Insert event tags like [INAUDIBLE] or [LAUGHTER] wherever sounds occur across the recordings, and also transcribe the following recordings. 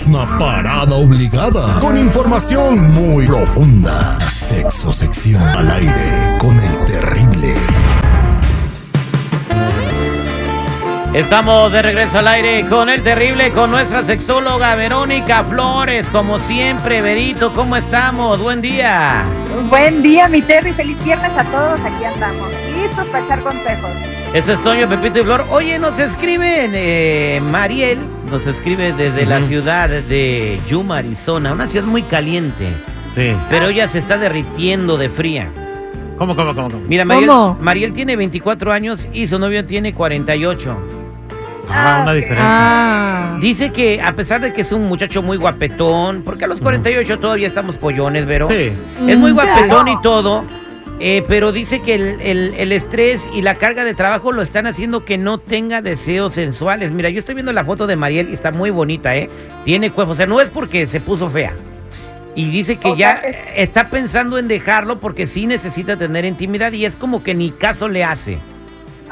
Es una parada obligada con información muy profunda. Sexo sección al aire con el terrible. Estamos de regreso al aire con el terrible, con nuestra sexóloga Verónica Flores, como siempre. Verito, ¿cómo estamos? Buen día. Buen día, mi Terry. Feliz viernes a todos. Aquí andamos, listos para echar consejos. Eso es Toño, Pepito y Flor. Oye, nos escriben, eh, Mariel, nos escribe desde la ciudad de Yuma, Arizona, una ciudad muy caliente. Sí. Pero ella se está derritiendo de fría. ¿Cómo, cómo, cómo? cómo? Mira, Mariel, ¿Cómo? Mariel tiene 24 años y su novio tiene 48. Ah, Ah, una ok. diferencia. Ah. Dice que a pesar de que es un muchacho muy guapetón, porque a los 48 todavía estamos pollones, Vero. Sí. Es muy Mm, guapetón y todo, eh, pero dice que el, el- el estrés y la carga de trabajo lo están haciendo que no tenga deseos sensuales. Mira, yo estoy viendo la foto de Mariel y está muy bonita, ¿eh? Tiene cuerpo, o sea, no es porque se puso fea. Y dice que O ya está pensando en dejarlo porque sí necesita tener intimidad y es como que ni caso le hace.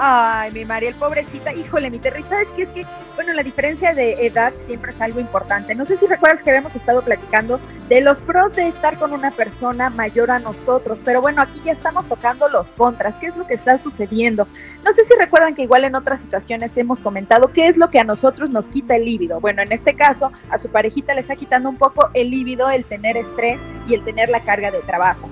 Ay, mi Mariel, pobrecita. Híjole, mi Terry, ¿sabes qué? Es que, bueno, la diferencia de edad siempre es algo importante. No sé si recuerdas que habíamos estado platicando de los pros de estar con una persona mayor a nosotros, pero bueno, aquí ya estamos tocando los contras. ¿Qué es lo que está sucediendo? No sé si recuerdan que igual en otras situaciones hemos comentado qué es lo que a nosotros nos quita el líbido. Bueno, en este caso, a su parejita le está quitando un poco el líbido, el tener estrés y el tener la carga de trabajo.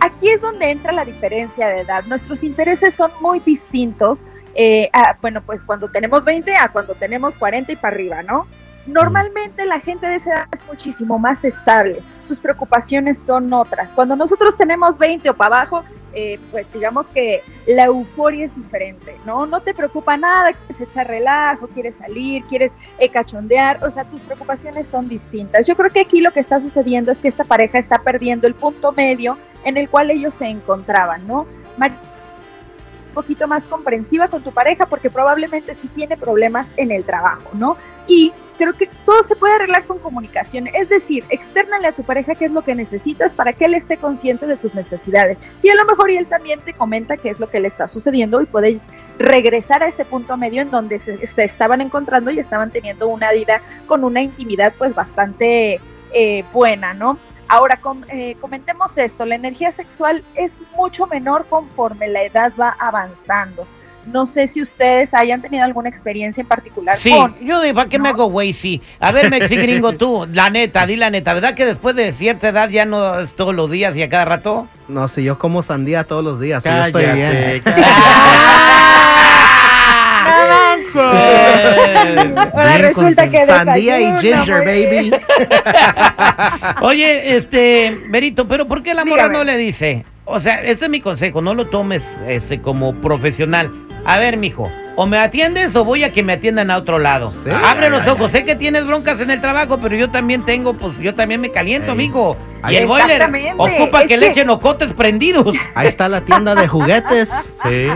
Aquí es donde entra la diferencia de edad. Nuestros intereses son muy distintos. eh, bueno, pues cuando tenemos 20 a cuando tenemos 40 y para arriba, ¿no? Normalmente la gente de esa edad es muchísimo más estable. Sus preocupaciones son otras. Cuando nosotros tenemos 20 o para abajo, eh, pues digamos que la euforia es diferente, ¿no? No te preocupa nada, quieres echar relajo, quieres salir, quieres eh, cachondear, o sea, tus preocupaciones son distintas. Yo creo que aquí lo que está sucediendo es que esta pareja está perdiendo el punto medio en el cual ellos se encontraban, ¿no? Mar- poquito más comprensiva con tu pareja porque probablemente sí tiene problemas en el trabajo, ¿no? Y creo que todo se puede arreglar con comunicación, es decir, externale a tu pareja qué es lo que necesitas para que él esté consciente de tus necesidades. Y a lo mejor él también te comenta qué es lo que le está sucediendo y puede regresar a ese punto medio en donde se, se estaban encontrando y estaban teniendo una vida con una intimidad pues bastante eh, buena, ¿no? Ahora, com- eh, comentemos esto, la energía sexual es mucho menor conforme la edad va avanzando. No sé si ustedes hayan tenido alguna experiencia en particular Sí, con... yo de ¿para qué me hago güey? Sí. A ver, Mexi Gringo, tú, la neta, di la neta, ¿verdad que después de cierta edad ya no es todos los días y a cada rato? No, si yo como sandía todos los días, si yo estoy bien. ¡Ah! [LAUGHS] [LAUGHS] Ahora Bien resulta con que Sandía y ginger, baby. [LAUGHS] Oye, este, Berito, pero ¿por qué la morra Dígame. no le dice? O sea, este es mi consejo, no lo tomes este, como profesional. A ver, mijo, o me atiendes o voy a que me atiendan a otro lado. Sí. Abre Ay, los ay, ojos, sé que tienes broncas en el trabajo, pero yo también tengo, pues yo también me caliento, mijo. Y el boiler ocupa es que le que- echen ocotes prendidos. Ahí está la tienda de juguetes. [LAUGHS] Sí.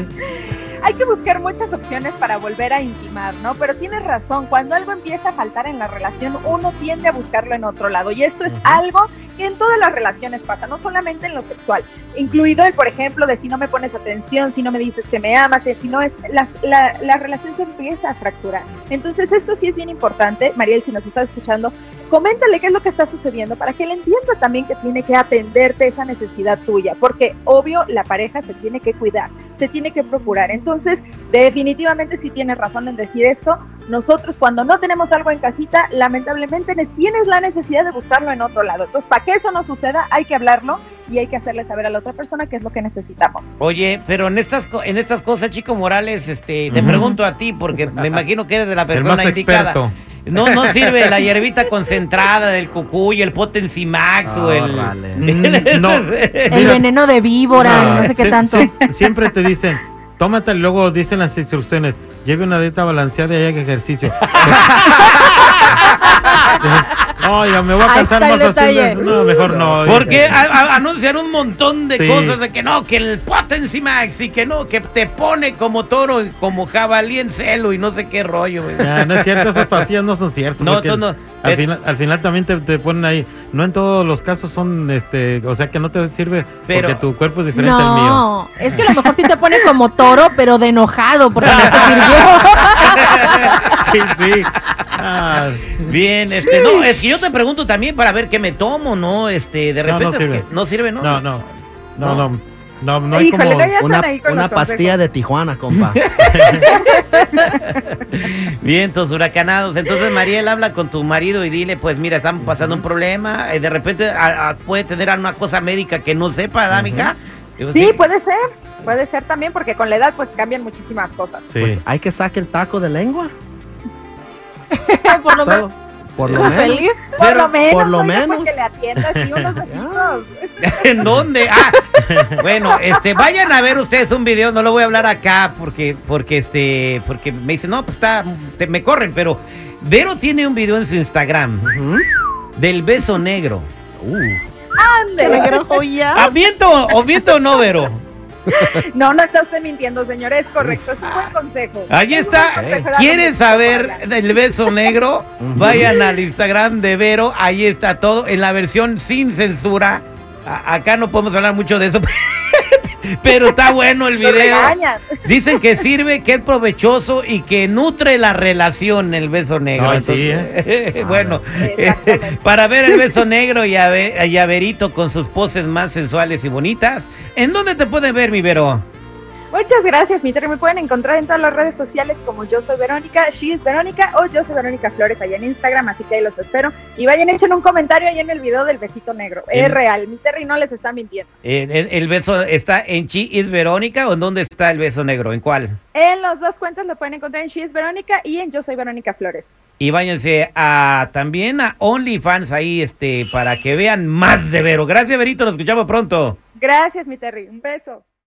Hay que buscar muchas opciones para volver a intimar, ¿no? Pero tienes razón, cuando algo empieza a faltar en la relación, uno tiende a buscarlo en otro lado. Y esto es algo que en todas las relaciones pasa, no solamente en lo sexual, incluido el, por ejemplo, de si no me pones atención, si no me dices que me amas, eh, si no es, las- la, la relación se empieza a fracturar. Entonces esto sí es bien importante, Mariel, si nos estás escuchando, coméntale qué es lo que está sucediendo para que él entienda también que tiene que atenderte esa necesidad tuya, porque obvio la pareja se tiene que cuidar, se tiene que procurar. Entonces, definitivamente si tienes razón en decir esto, nosotros cuando no tenemos algo en casita, lamentablemente ne- tienes la necesidad de buscarlo en otro lado. Entonces, para que eso no suceda, hay que hablarlo y hay que hacerle saber a la otra persona qué es lo que necesitamos. Oye, pero en estas co- en estas cosas, Chico Morales, este, te pregunto a ti porque me [LAUGHS] imagino que eres de la El persona más indicada. experto. No, no sirve la [LAUGHS] hierbita concentrada del cucuy, el Potencimax o el. Órale. [LAUGHS] Mm, no. El veneno de víbora, no, no, sé qué tanto. sie- siempre te dicen, tómate, luego dicen las instrucciones, lleve una dieta balanceada y haga ejercicio. [LAUGHS] [LAUGHS] no, y me, voy a cansar más haciendo. No, mejor no. Porque a- a- anuncian un montón de Sí. cosas de que no, que el Potency Max y que no, que te pone como toro, y como jabalí en celo y no sé qué rollo, güey. Ah, no es cierto, esas pastillas no son ciertas. No, no. Al, Eh, final, al final también te, te ponen ahí. No en todos los casos son, este, o sea que no te sirve Pero- porque tu cuerpo es diferente al mío. No, es que a lo mejor sí te pone como toro, pero de enojado, porque [LAUGHS] no te sirvió. Sí, sí. Ah, [LAUGHS] Bien, este, no, es que yo te pregunto también para ver qué me tomo, ¿no? Este, de No, no repente es sirve. que no sirve, ¿no? no, no, no, No. no, no, no hay Híjole, como. no, Una, pastilla de Tijuana, compa. [LAUGHS] Bien, tus huracanados. Entonces, Mariel, habla con tu marido y dile, pues mira, estamos pasando un problema. eh, de repente a- a- puede tener una cosa médica que no sepa, ¿verdad, mija? Digo, Sí, puede ser, puede ser también, porque con la edad pues cambian muchísimas cosas. Sí. Pues hay que saque el taco de lengua. Por lo menos. Por lo menos. Feliz. Por Pero- lo menos, por lo menos. que le atiendas y unos [LAUGHS] besitos. [LAUGHS] ¿En dónde? Ah, bueno, este, vayan a ver ustedes un video, no lo voy a hablar acá porque, porque este, porque me dicen, no, pues está, te- me corren, pero Vero tiene un video en su Instagram del beso negro. Uh, Ándele. ¿Ah, miento o o no, Vero? [LAUGHS] No, no está usted mintiendo, señor, es correcto, es un buen consejo. Ahí Es está. consejo, ¿Quieren dale, saber del beso negro? Vayan al Instagram de Vero, ahí está todo, en la versión sin censura. A- acá no podemos hablar mucho de eso, [LAUGHS] pero está bueno el video. Dicen que sirve, que es provechoso y que nutre la relación el beso negro. Ay, sí, Entonces, [LAUGHS] bueno, [LAUGHS] para ver el beso negro y a, y a Verito con sus poses más sensuales y bonitas, ¿en dónde te pueden ver, mi Vero? Muchas gracias, mi Terry. Me pueden encontrar en todas las redes sociales como Yo Soy Verónica, She is Verónica o Yo Soy Verónica Flores allá en Instagram, así que ahí los espero. Y vayan, echen un comentario ahí en el video del besito negro. Es real, mi Terry no les está mintiendo. ¿El, el beso está en Chi is Verónica o en dónde está el beso negro? ¿En cuál? En las dos cuentas lo pueden encontrar en She is Verónica y en Yo Soy Verónica Flores. Y váyanse a también a OnlyFans ahí este para que vean más de Vero. Gracias, Verito, nos escuchamos pronto. Gracias, mi Terry. Un beso.